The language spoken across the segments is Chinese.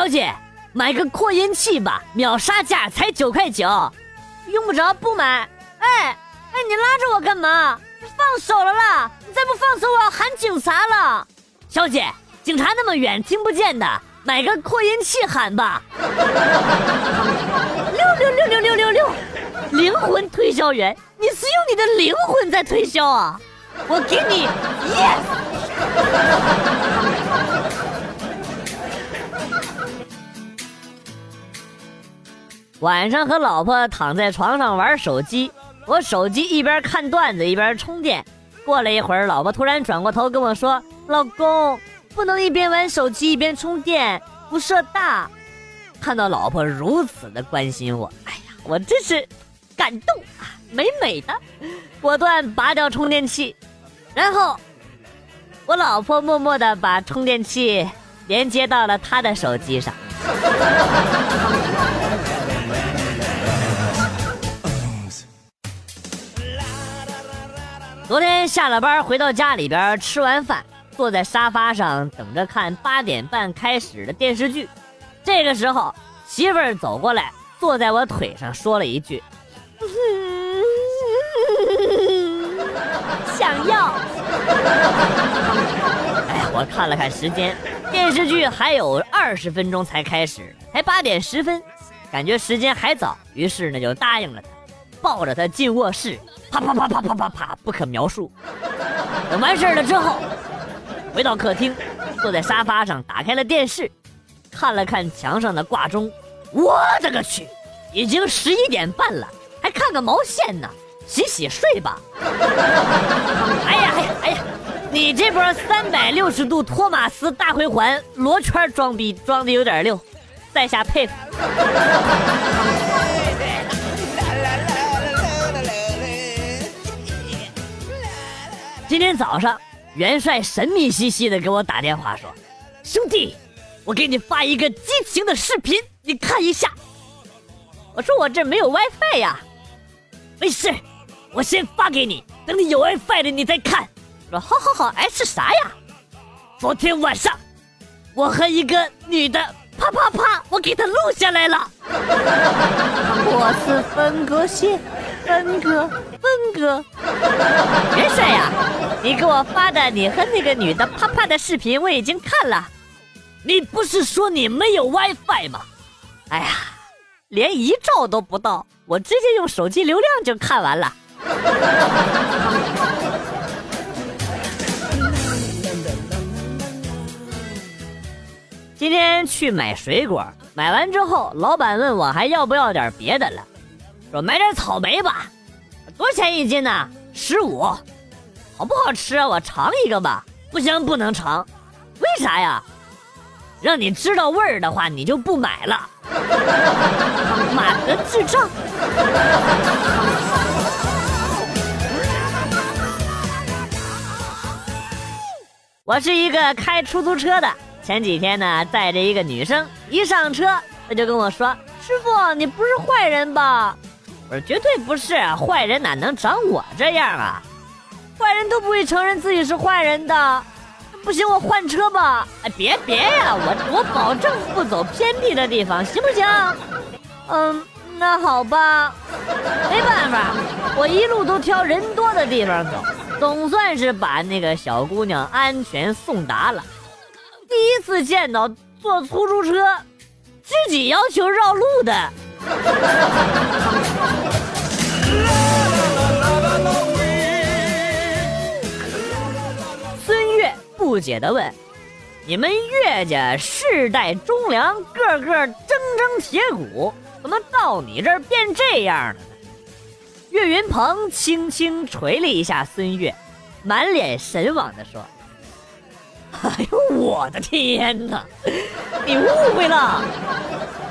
小姐，买个扩音器吧，秒杀价才九块九，用不着不买。哎哎，你拉着我干嘛？放手了啦！你再不放手，我要喊警察了。小姐，警察那么远听不见的，买个扩音器喊吧。六六六六六六六，灵魂推销员，你是用你的灵魂在推销啊！我给你，yes。晚上和老婆躺在床上玩手机，我手机一边看段子一边充电。过了一会儿，老婆突然转过头跟我说：“老公，不能一边玩手机一边充电，辐射大。”看到老婆如此的关心我，哎呀，我真是感动啊，美美的，果断拔掉充电器，然后我老婆默默的把充电器连接到了她的手机上。昨天下了班回到家里边，吃完饭坐在沙发上等着看八点半开始的电视剧。这个时候，媳妇儿走过来，坐在我腿上说了一句：“想要。”哎呀，我看了看时间，电视剧还有二十分钟才开始，才八点十分，感觉时间还早，于是呢就答应了他，抱着他进卧室。啪啪啪啪啪啪啪，不可描述。等完事儿了之后，回到客厅，坐在沙发上，打开了电视，看了看墙上的挂钟。我的个去，已经十一点半了，还看个毛线呢？洗洗睡吧。哎呀哎呀哎呀，你这波三百六十度托马斯大回环罗圈装逼装的有点溜，在下佩服。今天早上，元帅神秘兮兮的给我打电话说：“兄弟，我给你发一个激情的视频，你看一下。”我说：“我这没有 WiFi 呀。”没事，我先发给你，等你有 WiFi 了你再看。说：“好好好，哎，是啥呀？”昨天晚上，我和一个女的啪啪啪，我给她录下来了。我是分割线。分割，哥，元帅呀，你给我发的你和那个女的啪啪的视频我已经看了。你不是说你没有 WiFi 吗？哎呀，连一兆都不到，我直接用手机流量就看完了。今天去买水果，买完之后，老板问我还要不要点别的了。说买点草莓吧，多少钱一斤呢？十五，好不好吃？我尝一个吧。不行，不能尝，为啥呀？让你知道味儿的话，你就不买了。妈的，智障！我是一个开出租车的，前几天呢，载着一个女生，一上车，她就跟我说：“师傅，你不是坏人吧？”我说绝对不是，坏人哪能长我这样啊？坏人都不会承认自己是坏人的。不行，我换车吧。哎，别别呀，我我保证不走偏僻的地方，行不行？嗯，那好吧。没办法，我一路都挑人多的地方走，总算是把那个小姑娘安全送达了。第一次见到坐出租车自己要求绕路的。孙越不解的问：“你们岳家世代忠良，个个铮铮铁骨，怎么到你这儿变这样了？”岳云鹏轻轻捶了一下孙越，满脸神往的说：“ 哎呦，我的天哪！你误会了。”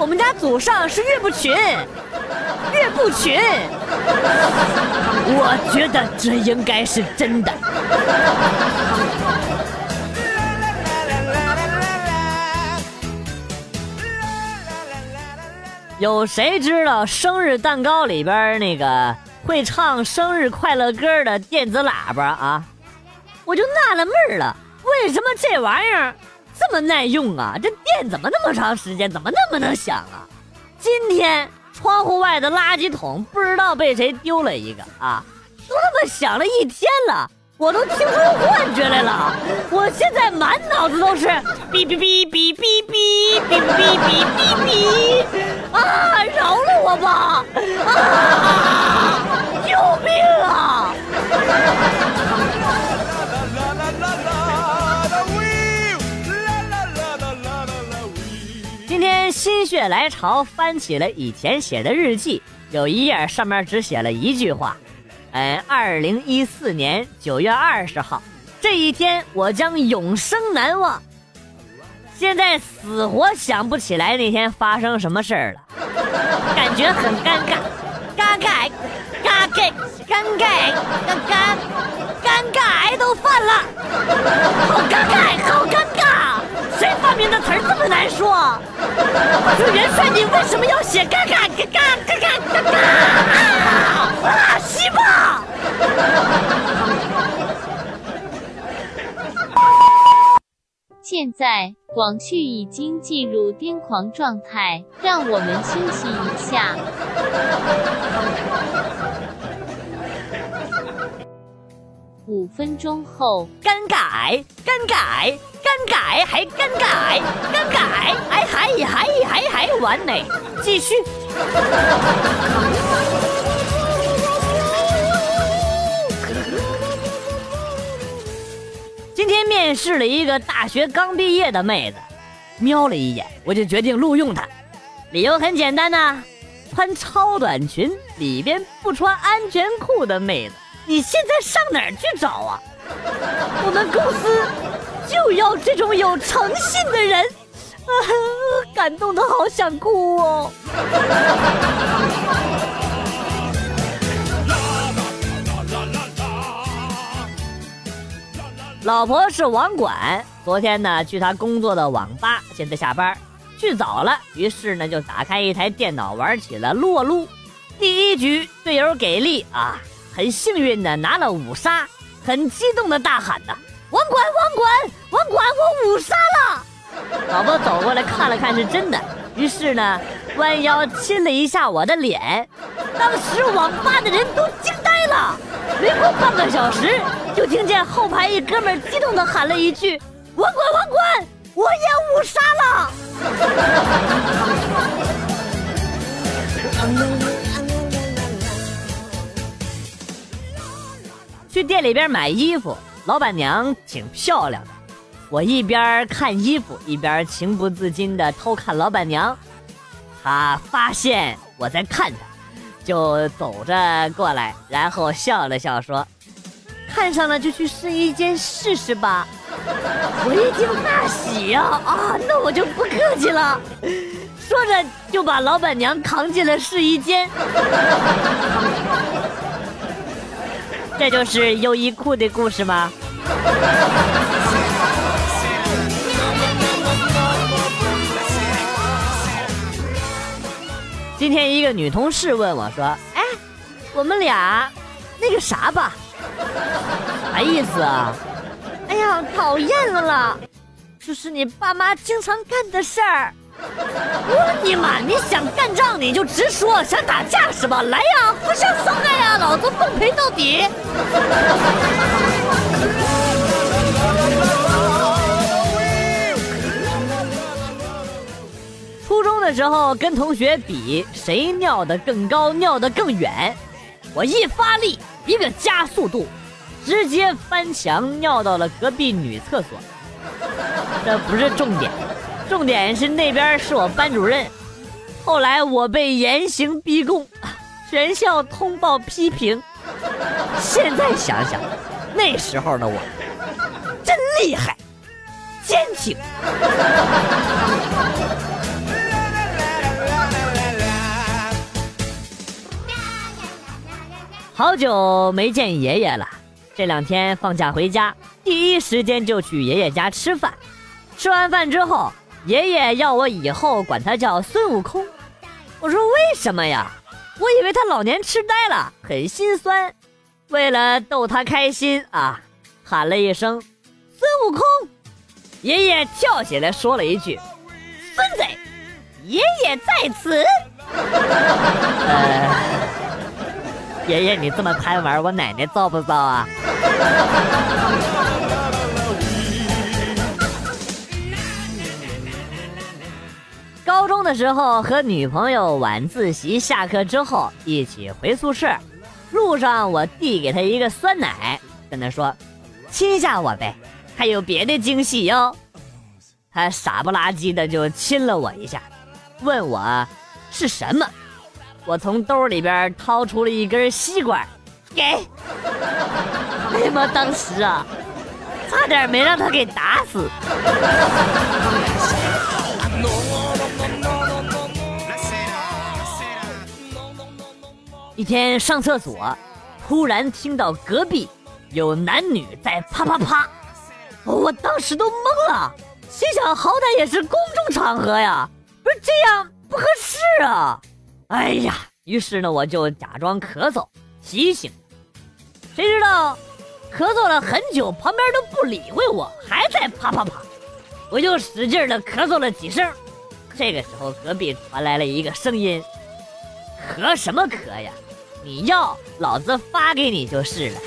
我们家祖上是岳不群，岳不群。我觉得这应该是真的。有谁知道生日蛋糕里边那个会唱生日快乐歌的电子喇叭啊？我就纳了闷了，为什么这玩意儿这么耐用啊？这电怎么那么长时间？怎么那么能响啊？今天窗户外的垃圾桶不知道被谁丢了一个啊，都他妈响了一天了，我都听出幻觉来了。我现在满脑子都是哔哔哔哔哔哔哔哔哔哔哔啊！饶了我吧！啊！心血来潮，翻起了以前写的日记，有一页上面只写了一句话：“嗯，二零一四年九月二十号这一天，我将永生难忘。”现在死活想不起来那天发生什么事儿了，感觉很尴尬，尴尬，尴尬，尴尬，尴尬，尴尬癌都犯了，好尴尬，好尴尬。谁发明的词儿这么难说？就元帅，你为什么要写嘎嘎嘎嘎嘎嘎嘎嘎？啊，西吧！现在广旭已经进入癫狂状态，让我们休息一下。五分钟后，尴尬，尴尬，尴尬，还尴尬，尴尬，还还还还还完美，继续。今天面试了一个大学刚毕业的妹子，瞄了一眼，我就决定录用她。理由很简单呐，穿超短裙里边不穿安全裤的妹子。你现在上哪儿去找啊？我们公司就要这种有诚信的人，啊，感动的好想哭哦。老婆是网管，昨天呢去他工作的网吧，现在下班去早了，于是呢就打开一台电脑玩起了撸啊撸。第一局队友给力啊！很幸运的拿了五杀，很激动的大喊呐：“网管，网管，网管，我五杀了！”老婆走过来看了看，是真的。于是呢，弯腰亲了一下我的脸。当时网吧的人都惊呆了。没过半个小时，就听见后排一哥们激动的喊了一句：“网管，网管，我也五杀了！” 去店里边买衣服，老板娘挺漂亮的。我一边看衣服，一边情不自禁地偷看老板娘。她发现我在看她，就走着过来，然后笑了笑说：“看上了就去试衣间试试吧。”我一听大喜呀！啊，那我就不客气了。说着就把老板娘扛进了试衣间。这就是优衣库的故事吗？今天一个女同事问我说：“哎，我们俩那个啥吧？啥意思啊？哎呀，讨厌了啦！就是你爸妈经常干的事儿。”我你妈！你想干仗你就直说，想打架是吧？来呀，互相伤害呀，老子奉陪到底！初中的时候跟同学比谁尿得更高，尿得更远，我一发力，一个加速度，直接翻墙尿到了隔壁女厕所。这不是重点。重点是那边是我班主任，后来我被严刑逼供，全校通报批评。现在想想，那时候的我真厉害，坚挺。好久没见爷爷了，这两天放假回家，第一时间就去爷爷家吃饭。吃完饭之后。爷爷要我以后管他叫孙悟空，我说为什么呀？我以为他老年痴呆了，很心酸。为了逗他开心啊，喊了一声“孙悟空”，爷爷跳起来说了一句：“孙子，爷爷在此。”呃，爷爷你这么贪玩，我奶奶遭不遭啊？的时候和女朋友晚自习下课之后一起回宿舍，路上我递给她一个酸奶，跟她说：“亲下我呗。”还有别的惊喜哟！他傻不拉几的就亲了我一下，问我是什么。我从兜里边掏出了一根吸管，给。哎呀妈！当时啊，差点没让他给打死。一天上厕所，突然听到隔壁有男女在啪啪啪。我当时都懵了，心想好歹也是公众场合呀，不是这样不合适啊！哎呀，于是呢我就假装咳嗽提醒，谁知道咳嗽了很久，旁边都不理会我，还在啪啪啪，我就使劲的咳嗽了几声，这个时候隔壁传来了一个声音：“咳什么咳呀？你要老子发给你就是了。”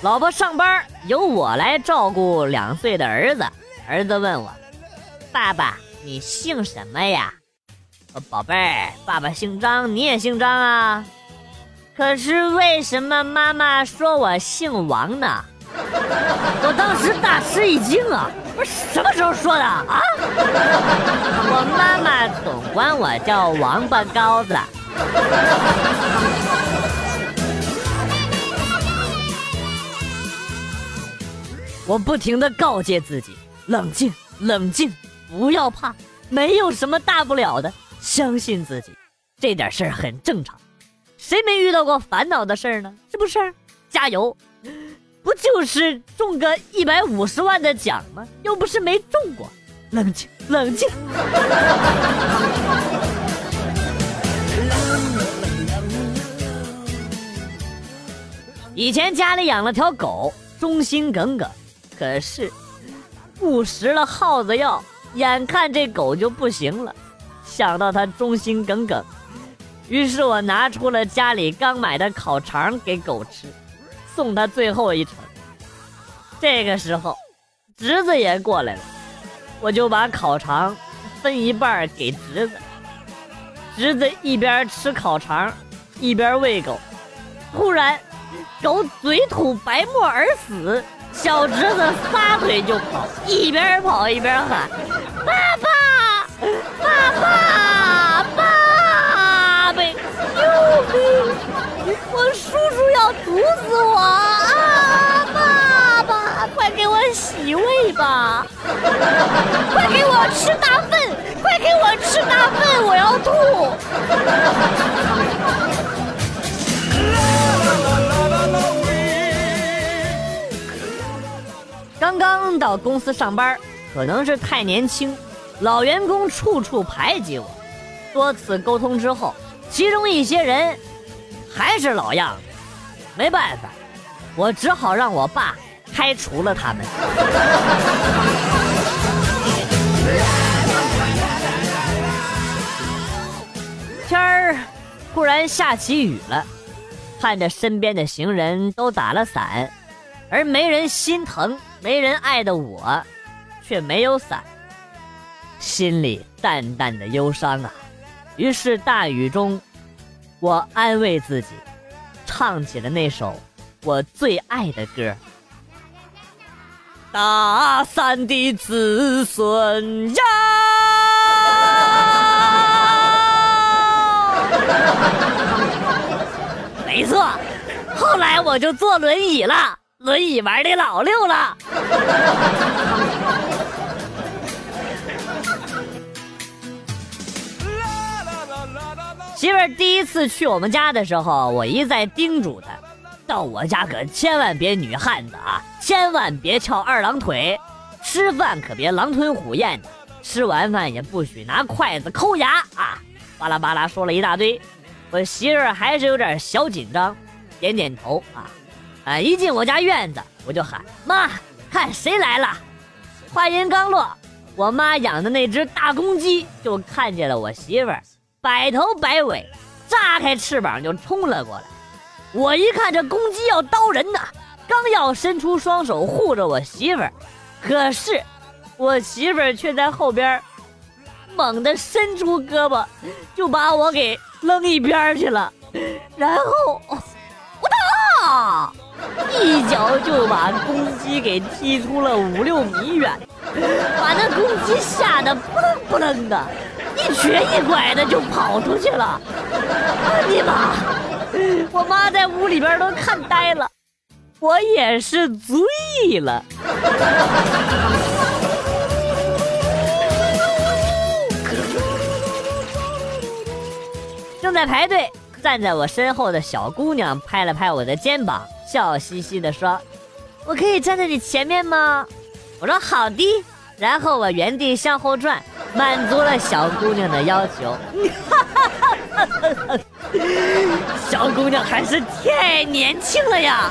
老婆上班由我来照顾两岁的儿子。儿子问我：“爸爸，你姓什么呀？”“宝贝，爸爸姓张，你也姓张啊。”“可是为什么妈妈说我姓王呢？”我当时大吃一惊啊！不是什么时候说的啊？我妈妈总管我叫王八羔子。我不停的告诫自己，冷静，冷静，不要怕，没有什么大不了的，相信自己，这点事儿很正常，谁没遇到过烦恼的事儿呢？是不是？加油，不就是中个一百五十万的奖吗？又不是没中过，冷静，冷静。以前家里养了条狗，忠心耿耿。可是，误食了耗子药，眼看这狗就不行了。想到它忠心耿耿，于是我拿出了家里刚买的烤肠给狗吃，送他最后一程。这个时候，侄子也过来了，我就把烤肠分一半给侄子。侄子一边吃烤肠，一边喂狗。突然，狗嘴吐白沫而死。小侄子撒腿就跑，一边跑一边喊：“爸爸，爸爸，爸爸！救命！叔叔要毒死我啊！爸爸，快给我洗胃吧！快给我吃大粪！快给我吃大粪！我要吐！”刚刚到公司上班，可能是太年轻，老员工处处排挤我。多次沟通之后，其中一些人还是老样子。没办法，我只好让我爸开除了他们。天儿突然下起雨了，看着身边的行人都打了伞，而没人心疼。没人爱的我，却没有伞，心里淡淡的忧伤啊。于是大雨中，我安慰自己，唱起了那首我最爱的歌。大山的子孙呀，没错，后来我就坐轮椅了。轮椅玩的老溜了。媳妇儿第一次去我们家的时候，我一再叮嘱她，到我家可千万别女汉子啊，千万别翘二郎腿，吃饭可别狼吞虎咽的，吃完饭也不许拿筷子抠牙啊，巴拉巴拉说了一大堆。我媳妇儿还是有点小紧张，点点头啊，啊！一进我家院子，我就喊妈，看谁来了。话音刚落，我妈养的那只大公鸡就看见了我媳妇儿，摆头摆尾，炸开翅膀就冲了过来。我一看这公鸡要刀人呐，刚要伸出双手护着我媳妇儿，可是我媳妇儿却在后边猛地伸出胳膊，就把我给。扔一边去了，然后 我哒，一脚就把公鸡给踢出了五六米远，把那公鸡吓得扑棱扑棱的，一瘸一拐的就跑出去了。你妈！我妈在屋里边都看呆了，我也是醉了。正在排队，站在我身后的小姑娘拍了拍我的肩膀，笑嘻嘻地说：“我可以站在你前面吗？”我说：“好的。”然后我原地向后转，满足了小姑娘的要求。小姑娘还是太年轻了呀！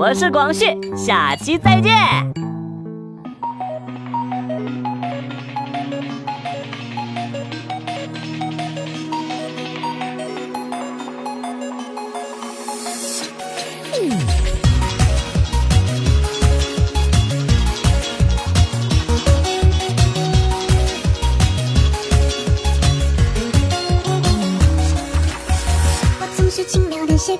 我是广旭，下期再见。我总是轻描淡写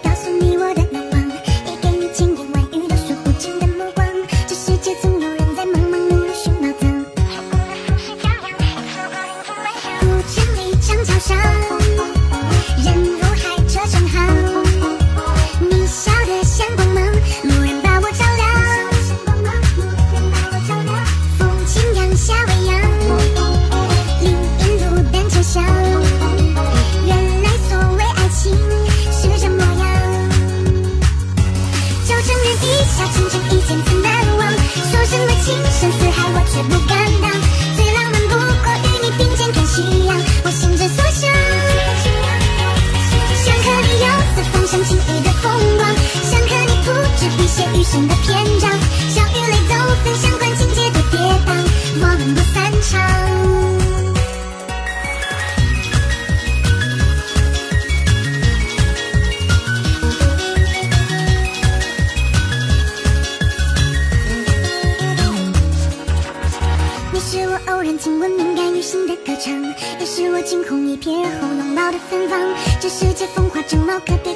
亲吻敏感于心的歌唱，也是我惊鸿一瞥而后拥抱的芬芳。这世界风华正茂，可别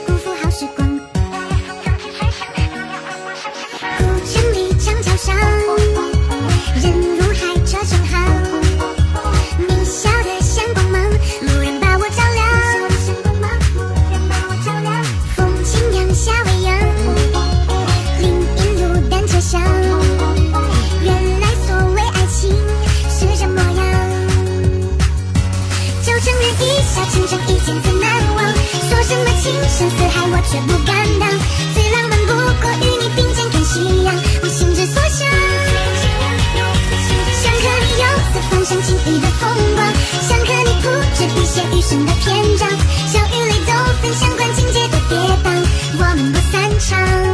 情深似海，我却不敢当。最浪漫不过与你并肩看夕阳，我心之所向。想和你游四方，赏晴雨的风光；想和你铺纸笔，写余生的篇章。笑与泪都分享，管情节多跌宕，我们不散场。